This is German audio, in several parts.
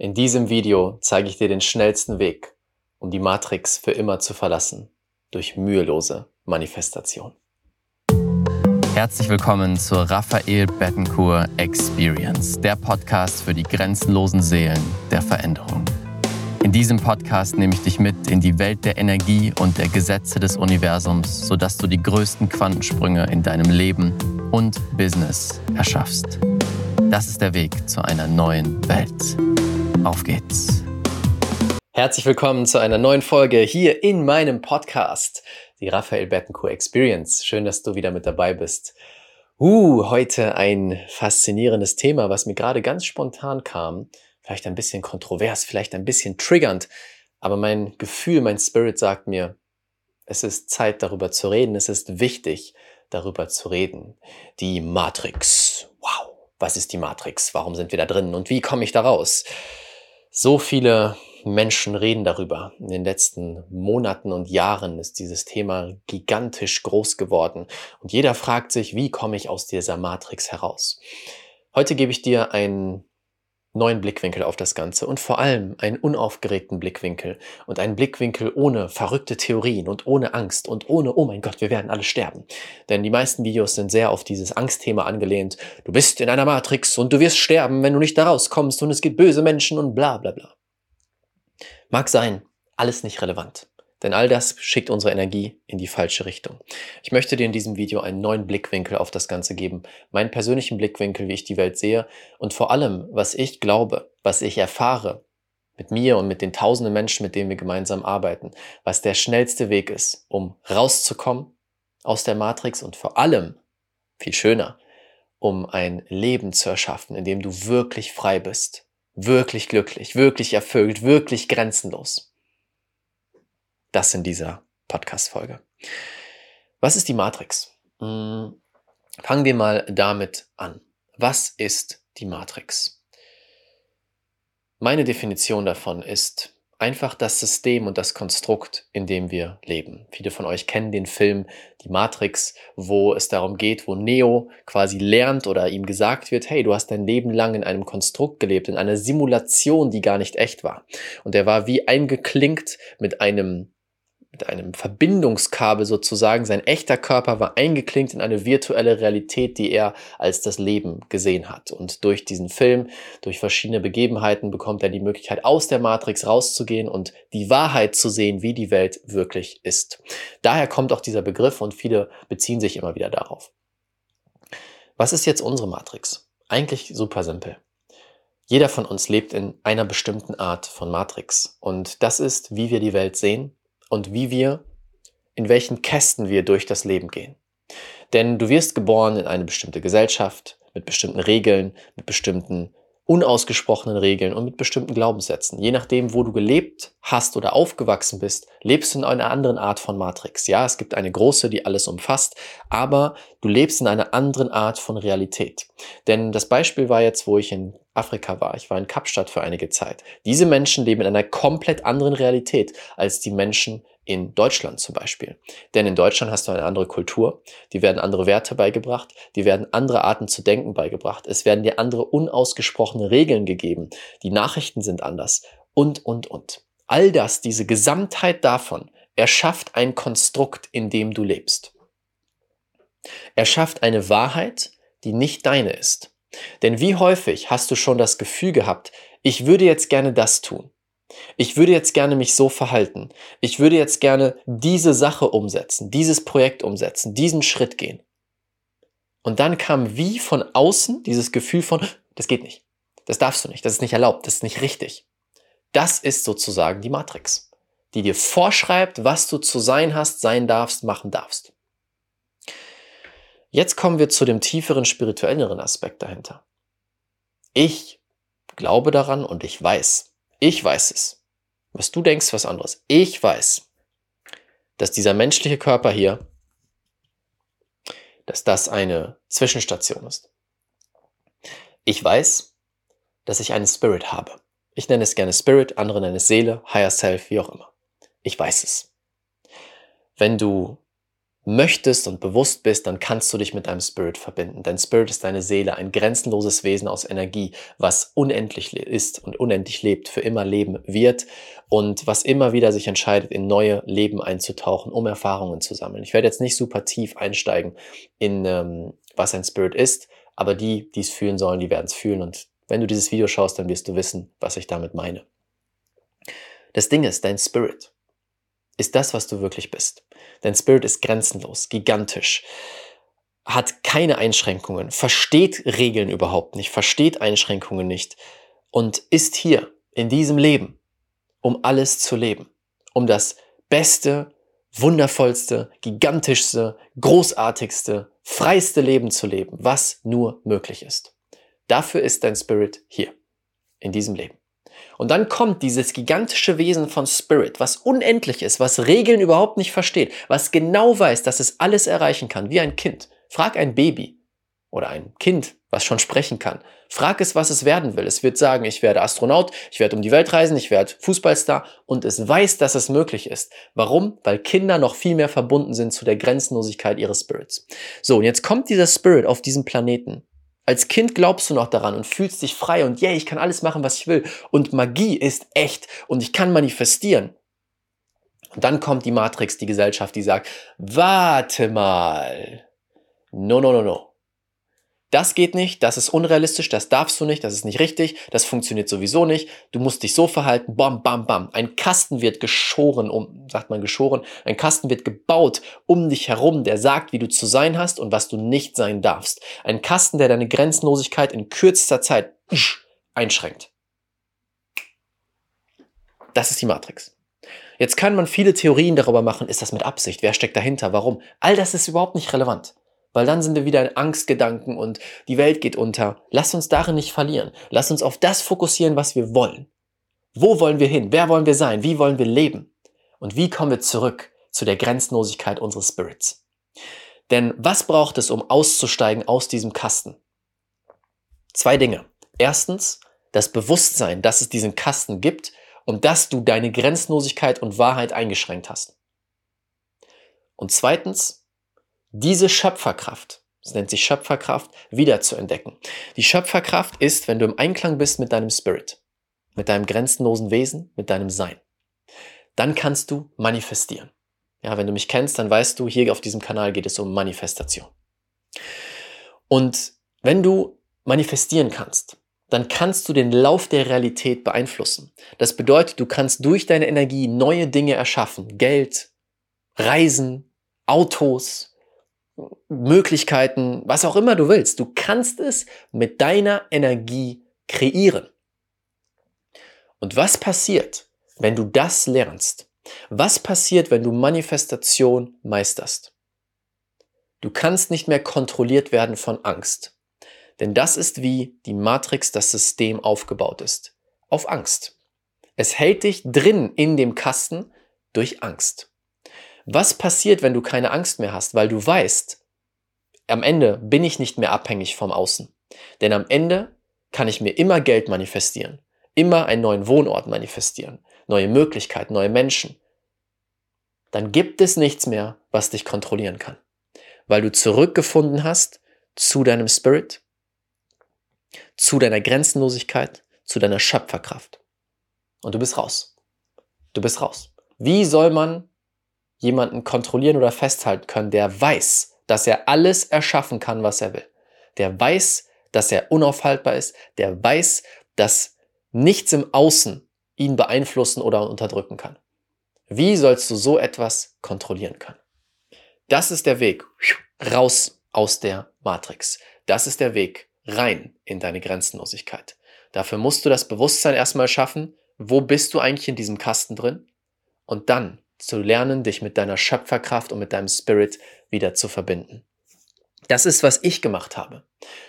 In diesem Video zeige ich dir den schnellsten Weg, um die Matrix für immer zu verlassen, durch mühelose Manifestation. Herzlich willkommen zur Raphael Bettencourt Experience, der Podcast für die grenzenlosen Seelen der Veränderung. In diesem Podcast nehme ich dich mit in die Welt der Energie und der Gesetze des Universums, sodass du die größten Quantensprünge in deinem Leben und Business erschaffst. Das ist der Weg zu einer neuen Welt. Auf geht's. Herzlich willkommen zu einer neuen Folge hier in meinem Podcast, die Raphael Bettencourt Experience. Schön, dass du wieder mit dabei bist. Uh, heute ein faszinierendes Thema, was mir gerade ganz spontan kam. Vielleicht ein bisschen kontrovers, vielleicht ein bisschen triggernd. Aber mein Gefühl, mein Spirit sagt mir, es ist Zeit darüber zu reden. Es ist wichtig, darüber zu reden. Die Matrix. Wow. Was ist die Matrix? Warum sind wir da drin? Und wie komme ich da raus? So viele Menschen reden darüber. In den letzten Monaten und Jahren ist dieses Thema gigantisch groß geworden. Und jeder fragt sich, wie komme ich aus dieser Matrix heraus? Heute gebe ich dir einen neuen Blickwinkel auf das Ganze und vor allem einen unaufgeregten Blickwinkel und einen Blickwinkel ohne verrückte Theorien und ohne Angst und ohne, oh mein Gott, wir werden alle sterben. Denn die meisten Videos sind sehr auf dieses Angstthema angelehnt. Du bist in einer Matrix und du wirst sterben, wenn du nicht da rauskommst und es gibt böse Menschen und bla bla bla. Mag sein, alles nicht relevant. Denn all das schickt unsere Energie in die falsche Richtung. Ich möchte dir in diesem Video einen neuen Blickwinkel auf das Ganze geben, meinen persönlichen Blickwinkel, wie ich die Welt sehe und vor allem, was ich glaube, was ich erfahre mit mir und mit den tausenden Menschen, mit denen wir gemeinsam arbeiten, was der schnellste Weg ist, um rauszukommen aus der Matrix und vor allem, viel schöner, um ein Leben zu erschaffen, in dem du wirklich frei bist, wirklich glücklich, wirklich erfüllt, wirklich grenzenlos. Das in dieser Podcast-Folge. Was ist die Matrix? Hm, fangen wir mal damit an. Was ist die Matrix? Meine Definition davon ist einfach das System und das Konstrukt, in dem wir leben. Viele von euch kennen den Film Die Matrix, wo es darum geht, wo Neo quasi lernt oder ihm gesagt wird, hey, du hast dein Leben lang in einem Konstrukt gelebt, in einer Simulation, die gar nicht echt war. Und er war wie eingeklinkt mit einem mit einem Verbindungskabel sozusagen. Sein echter Körper war eingeklinkt in eine virtuelle Realität, die er als das Leben gesehen hat. Und durch diesen Film, durch verschiedene Begebenheiten bekommt er die Möglichkeit, aus der Matrix rauszugehen und die Wahrheit zu sehen, wie die Welt wirklich ist. Daher kommt auch dieser Begriff und viele beziehen sich immer wieder darauf. Was ist jetzt unsere Matrix? Eigentlich super simpel. Jeder von uns lebt in einer bestimmten Art von Matrix. Und das ist, wie wir die Welt sehen, und wie wir, in welchen Kästen wir durch das Leben gehen. Denn du wirst geboren in eine bestimmte Gesellschaft, mit bestimmten Regeln, mit bestimmten unausgesprochenen Regeln und mit bestimmten Glaubenssätzen. Je nachdem, wo du gelebt hast oder aufgewachsen bist, lebst du in einer anderen Art von Matrix. Ja, es gibt eine große, die alles umfasst, aber du lebst in einer anderen Art von Realität. Denn das Beispiel war jetzt, wo ich in Afrika war. Ich war in Kapstadt für einige Zeit. Diese Menschen leben in einer komplett anderen Realität als die Menschen in Deutschland zum Beispiel. Denn in Deutschland hast du eine andere Kultur, die werden andere Werte beigebracht, die werden andere Arten zu denken beigebracht, es werden dir andere unausgesprochene Regeln gegeben, die Nachrichten sind anders und, und, und. All das, diese Gesamtheit davon, erschafft ein Konstrukt, in dem du lebst. Er schafft eine Wahrheit, die nicht deine ist. Denn wie häufig hast du schon das Gefühl gehabt, ich würde jetzt gerne das tun. Ich würde jetzt gerne mich so verhalten. Ich würde jetzt gerne diese Sache umsetzen, dieses Projekt umsetzen, diesen Schritt gehen. Und dann kam wie von außen dieses Gefühl von, das geht nicht. Das darfst du nicht. Das ist nicht erlaubt. Das ist nicht richtig. Das ist sozusagen die Matrix, die dir vorschreibt, was du zu sein hast, sein darfst, machen darfst. Jetzt kommen wir zu dem tieferen, spirituelleren Aspekt dahinter. Ich glaube daran und ich weiß, ich weiß es. Was du denkst, was anderes. Ich weiß, dass dieser menschliche Körper hier, dass das eine Zwischenstation ist. Ich weiß, dass ich einen Spirit habe. Ich nenne es gerne Spirit, andere nennen es Seele, Higher Self, wie auch immer. Ich weiß es. Wenn du möchtest und bewusst bist, dann kannst du dich mit deinem Spirit verbinden. Dein Spirit ist deine Seele, ein grenzenloses Wesen aus Energie, was unendlich ist und unendlich lebt, für immer leben wird und was immer wieder sich entscheidet, in neue Leben einzutauchen, um Erfahrungen zu sammeln. Ich werde jetzt nicht super tief einsteigen in, ähm, was ein Spirit ist, aber die, die es fühlen sollen, die werden es fühlen und wenn du dieses Video schaust, dann wirst du wissen, was ich damit meine. Das Ding ist, dein Spirit ist das, was du wirklich bist. Dein Spirit ist grenzenlos, gigantisch, hat keine Einschränkungen, versteht Regeln überhaupt nicht, versteht Einschränkungen nicht und ist hier in diesem Leben, um alles zu leben, um das Beste, wundervollste, gigantischste, großartigste, freiste Leben zu leben, was nur möglich ist. Dafür ist dein Spirit hier, in diesem Leben. Und dann kommt dieses gigantische Wesen von Spirit, was unendlich ist, was Regeln überhaupt nicht versteht, was genau weiß, dass es alles erreichen kann, wie ein Kind. Frag ein Baby oder ein Kind, was schon sprechen kann. Frag es, was es werden will. Es wird sagen, ich werde Astronaut, ich werde um die Welt reisen, ich werde Fußballstar und es weiß, dass es möglich ist. Warum? Weil Kinder noch viel mehr verbunden sind zu der Grenzenlosigkeit ihres Spirits. So, und jetzt kommt dieser Spirit auf diesen Planeten als Kind glaubst du noch daran und fühlst dich frei und yeah, ich kann alles machen, was ich will. Und Magie ist echt und ich kann manifestieren. Und dann kommt die Matrix, die Gesellschaft, die sagt, warte mal. No, no, no, no. Das geht nicht, das ist unrealistisch, das darfst du nicht, das ist nicht richtig, das funktioniert sowieso nicht, du musst dich so verhalten, bam, bam, bam. Ein Kasten wird geschoren, um, sagt man geschoren, ein Kasten wird gebaut um dich herum, der sagt, wie du zu sein hast und was du nicht sein darfst. Ein Kasten, der deine Grenzenlosigkeit in kürzester Zeit einschränkt. Das ist die Matrix. Jetzt kann man viele Theorien darüber machen, ist das mit Absicht, wer steckt dahinter, warum. All das ist überhaupt nicht relevant. Weil dann sind wir wieder in Angstgedanken und die Welt geht unter. Lass uns darin nicht verlieren. Lass uns auf das fokussieren, was wir wollen. Wo wollen wir hin? Wer wollen wir sein? Wie wollen wir leben? Und wie kommen wir zurück zu der Grenzenlosigkeit unseres Spirits? Denn was braucht es, um auszusteigen aus diesem Kasten? Zwei Dinge. Erstens, das Bewusstsein, dass es diesen Kasten gibt und dass du deine Grenzenlosigkeit und Wahrheit eingeschränkt hast. Und zweitens, diese Schöpferkraft, das nennt sich Schöpferkraft, wieder zu entdecken. Die Schöpferkraft ist, wenn du im Einklang bist mit deinem Spirit, mit deinem grenzenlosen Wesen, mit deinem Sein. Dann kannst du manifestieren. Ja, wenn du mich kennst, dann weißt du, hier auf diesem Kanal geht es um Manifestation. Und wenn du manifestieren kannst, dann kannst du den Lauf der Realität beeinflussen. Das bedeutet, du kannst durch deine Energie neue Dinge erschaffen. Geld, Reisen, Autos, Möglichkeiten, was auch immer du willst. Du kannst es mit deiner Energie kreieren. Und was passiert, wenn du das lernst? Was passiert, wenn du Manifestation meisterst? Du kannst nicht mehr kontrolliert werden von Angst. Denn das ist wie die Matrix, das System aufgebaut ist. Auf Angst. Es hält dich drin in dem Kasten durch Angst. Was passiert, wenn du keine Angst mehr hast, weil du weißt, am Ende bin ich nicht mehr abhängig vom Außen. Denn am Ende kann ich mir immer Geld manifestieren, immer einen neuen Wohnort manifestieren, neue Möglichkeiten, neue Menschen. Dann gibt es nichts mehr, was dich kontrollieren kann, weil du zurückgefunden hast zu deinem Spirit, zu deiner Grenzenlosigkeit, zu deiner Schöpferkraft. Und du bist raus. Du bist raus. Wie soll man jemanden kontrollieren oder festhalten können, der weiß, dass er alles erschaffen kann, was er will. Der weiß, dass er unaufhaltbar ist. Der weiß, dass nichts im Außen ihn beeinflussen oder unterdrücken kann. Wie sollst du so etwas kontrollieren können? Das ist der Weg raus aus der Matrix. Das ist der Weg rein in deine Grenzenlosigkeit. Dafür musst du das Bewusstsein erstmal schaffen, wo bist du eigentlich in diesem Kasten drin? Und dann zu lernen, dich mit deiner Schöpferkraft und mit deinem Spirit wieder zu verbinden. Das ist, was ich gemacht habe.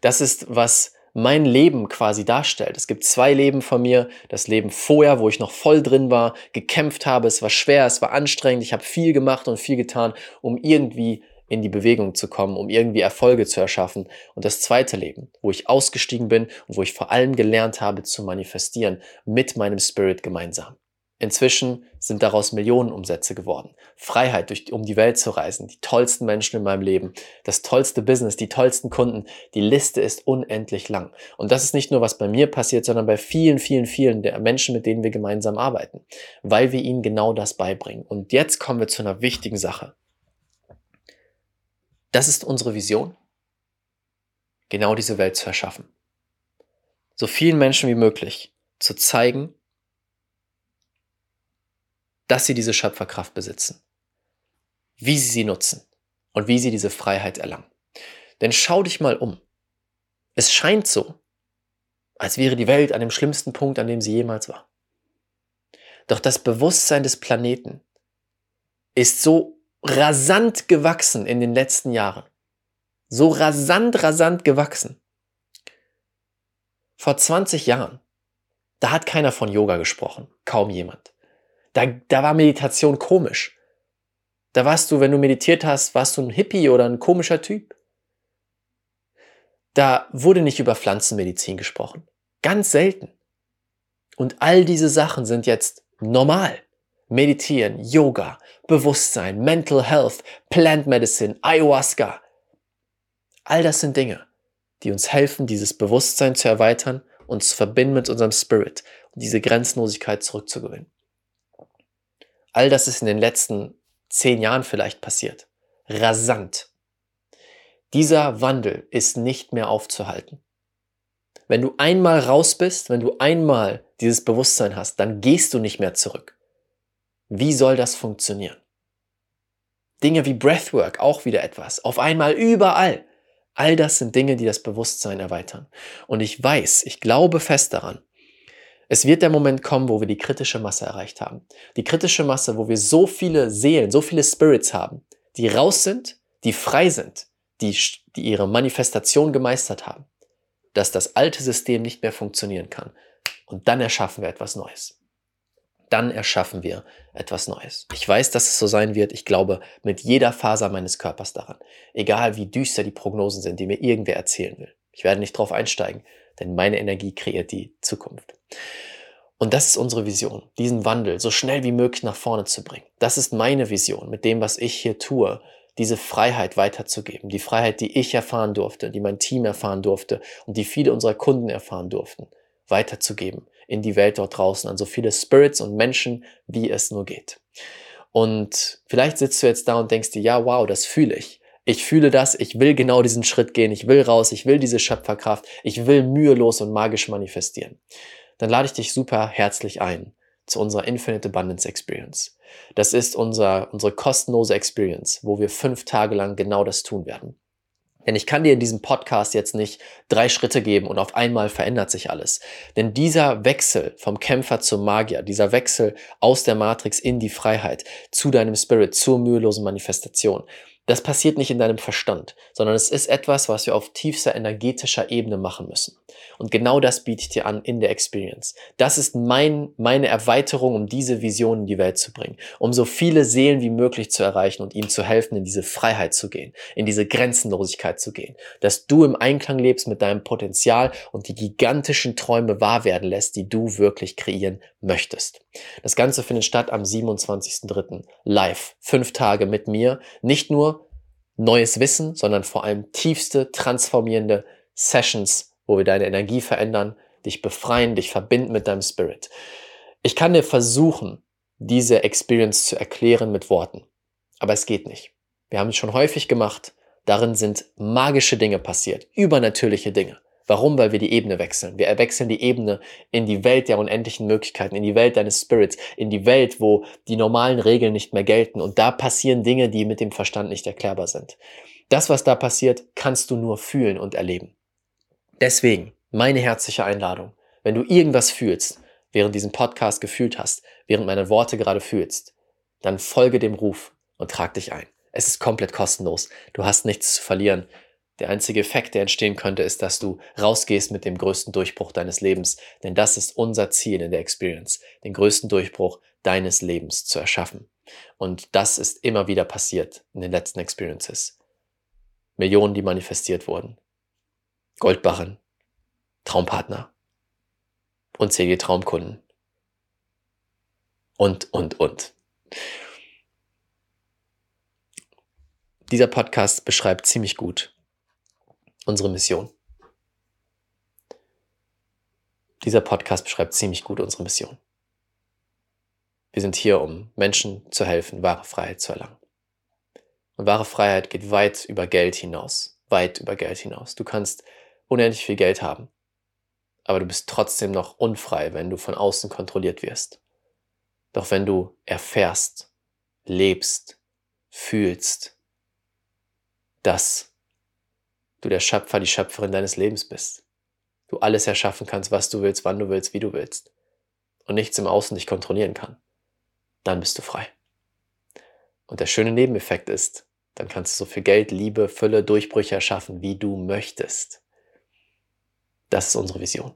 Das ist, was mein Leben quasi darstellt. Es gibt zwei Leben von mir. Das Leben vorher, wo ich noch voll drin war, gekämpft habe. Es war schwer, es war anstrengend. Ich habe viel gemacht und viel getan, um irgendwie in die Bewegung zu kommen, um irgendwie Erfolge zu erschaffen. Und das zweite Leben, wo ich ausgestiegen bin und wo ich vor allem gelernt habe zu manifestieren mit meinem Spirit gemeinsam. Inzwischen sind daraus Millionenumsätze geworden. Freiheit, durch, um die Welt zu reisen, die tollsten Menschen in meinem Leben, das tollste Business, die tollsten Kunden. Die Liste ist unendlich lang. Und das ist nicht nur, was bei mir passiert, sondern bei vielen, vielen, vielen der Menschen, mit denen wir gemeinsam arbeiten, weil wir ihnen genau das beibringen. Und jetzt kommen wir zu einer wichtigen Sache. Das ist unsere Vision, genau diese Welt zu erschaffen. So vielen Menschen wie möglich zu zeigen, dass sie diese Schöpferkraft besitzen, wie sie sie nutzen und wie sie diese Freiheit erlangen. Denn schau dich mal um. Es scheint so, als wäre die Welt an dem schlimmsten Punkt, an dem sie jemals war. Doch das Bewusstsein des Planeten ist so rasant gewachsen in den letzten Jahren. So rasant, rasant gewachsen. Vor 20 Jahren, da hat keiner von Yoga gesprochen, kaum jemand. Da, da war Meditation komisch. Da warst du, wenn du meditiert hast, warst du ein Hippie oder ein komischer Typ. Da wurde nicht über Pflanzenmedizin gesprochen. Ganz selten. Und all diese Sachen sind jetzt normal. Meditieren, Yoga, Bewusstsein, Mental Health, Plant Medicine, Ayahuasca. All das sind Dinge, die uns helfen, dieses Bewusstsein zu erweitern und zu verbinden mit unserem Spirit und diese Grenzenlosigkeit zurückzugewinnen. All das ist in den letzten zehn Jahren vielleicht passiert. Rasant. Dieser Wandel ist nicht mehr aufzuhalten. Wenn du einmal raus bist, wenn du einmal dieses Bewusstsein hast, dann gehst du nicht mehr zurück. Wie soll das funktionieren? Dinge wie Breathwork, auch wieder etwas. Auf einmal überall. All das sind Dinge, die das Bewusstsein erweitern. Und ich weiß, ich glaube fest daran, es wird der Moment kommen, wo wir die kritische Masse erreicht haben. Die kritische Masse, wo wir so viele Seelen, so viele Spirits haben, die raus sind, die frei sind, die, die ihre Manifestation gemeistert haben, dass das alte System nicht mehr funktionieren kann. Und dann erschaffen wir etwas Neues. Dann erschaffen wir etwas Neues. Ich weiß, dass es so sein wird. Ich glaube mit jeder Faser meines Körpers daran. Egal wie düster die Prognosen sind, die mir irgendwer erzählen will. Ich werde nicht drauf einsteigen denn meine Energie kreiert die Zukunft. Und das ist unsere Vision, diesen Wandel so schnell wie möglich nach vorne zu bringen. Das ist meine Vision mit dem, was ich hier tue, diese Freiheit weiterzugeben, die Freiheit, die ich erfahren durfte, die mein Team erfahren durfte und die viele unserer Kunden erfahren durften, weiterzugeben in die Welt dort draußen an so viele Spirits und Menschen, wie es nur geht. Und vielleicht sitzt du jetzt da und denkst dir, ja, wow, das fühle ich ich fühle das, ich will genau diesen Schritt gehen, ich will raus, ich will diese Schöpferkraft, ich will mühelos und magisch manifestieren, dann lade ich dich super herzlich ein zu unserer Infinite Abundance Experience. Das ist unser, unsere kostenlose Experience, wo wir fünf Tage lang genau das tun werden. Denn ich kann dir in diesem Podcast jetzt nicht drei Schritte geben und auf einmal verändert sich alles. Denn dieser Wechsel vom Kämpfer zum Magier, dieser Wechsel aus der Matrix in die Freiheit, zu deinem Spirit, zur mühelosen Manifestation, das passiert nicht in deinem Verstand, sondern es ist etwas, was wir auf tiefster energetischer Ebene machen müssen. Und genau das biete ich dir an in der Experience. Das ist mein, meine Erweiterung, um diese Vision in die Welt zu bringen, um so viele Seelen wie möglich zu erreichen und ihnen zu helfen, in diese Freiheit zu gehen, in diese Grenzenlosigkeit zu gehen, dass du im Einklang lebst mit deinem Potenzial und die gigantischen Träume wahr werden lässt, die du wirklich kreieren möchtest. Das Ganze findet statt am 27.03. live. Fünf Tage mit mir. Nicht nur neues Wissen, sondern vor allem tiefste, transformierende Sessions, wo wir deine Energie verändern, dich befreien, dich verbinden mit deinem Spirit. Ich kann dir versuchen, diese Experience zu erklären mit Worten. Aber es geht nicht. Wir haben es schon häufig gemacht. Darin sind magische Dinge passiert, übernatürliche Dinge. Warum? Weil wir die Ebene wechseln. Wir wechseln die Ebene in die Welt der unendlichen Möglichkeiten, in die Welt deines Spirits, in die Welt, wo die normalen Regeln nicht mehr gelten. Und da passieren Dinge, die mit dem Verstand nicht erklärbar sind. Das, was da passiert, kannst du nur fühlen und erleben. Deswegen meine herzliche Einladung. Wenn du irgendwas fühlst, während diesem Podcast gefühlt hast, während meine Worte gerade fühlst, dann folge dem Ruf und trag dich ein. Es ist komplett kostenlos. Du hast nichts zu verlieren. Der einzige Effekt, der entstehen könnte, ist, dass du rausgehst mit dem größten Durchbruch deines Lebens. Denn das ist unser Ziel in der Experience, den größten Durchbruch deines Lebens zu erschaffen. Und das ist immer wieder passiert in den letzten Experiences. Millionen, die manifestiert wurden. Goldbarren, Traumpartner, unzählige Traumkunden. und, und, und. Dieser Podcast beschreibt ziemlich gut unsere Mission. Dieser Podcast beschreibt ziemlich gut unsere Mission. Wir sind hier, um Menschen zu helfen, wahre Freiheit zu erlangen. Und wahre Freiheit geht weit über Geld hinaus. Weit über Geld hinaus. Du kannst unendlich viel Geld haben, aber du bist trotzdem noch unfrei, wenn du von außen kontrolliert wirst. Doch wenn du erfährst, lebst, fühlst, dass du der Schöpfer, die Schöpferin deines Lebens bist, du alles erschaffen kannst, was du willst, wann du willst, wie du willst, und nichts im Außen dich kontrollieren kann, dann bist du frei. Und der schöne Nebeneffekt ist, dann kannst du so viel Geld, Liebe, Fülle, Durchbrüche erschaffen, wie du möchtest. Das ist unsere Vision.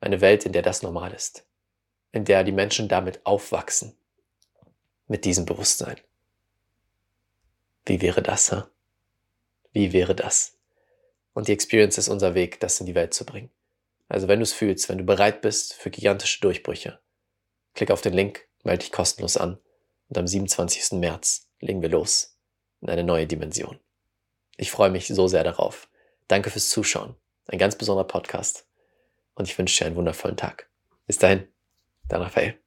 Eine Welt, in der das normal ist. In der die Menschen damit aufwachsen. Mit diesem Bewusstsein. Wie wäre das, ha? Wie wäre das? Und die Experience ist unser Weg, das in die Welt zu bringen. Also wenn du es fühlst, wenn du bereit bist für gigantische Durchbrüche, klick auf den Link, melde dich kostenlos an und am 27. März legen wir los in eine neue Dimension. Ich freue mich so sehr darauf. Danke fürs Zuschauen. Ein ganz besonderer Podcast. Und ich wünsche dir einen wundervollen Tag. Bis dahin, dein Raphael.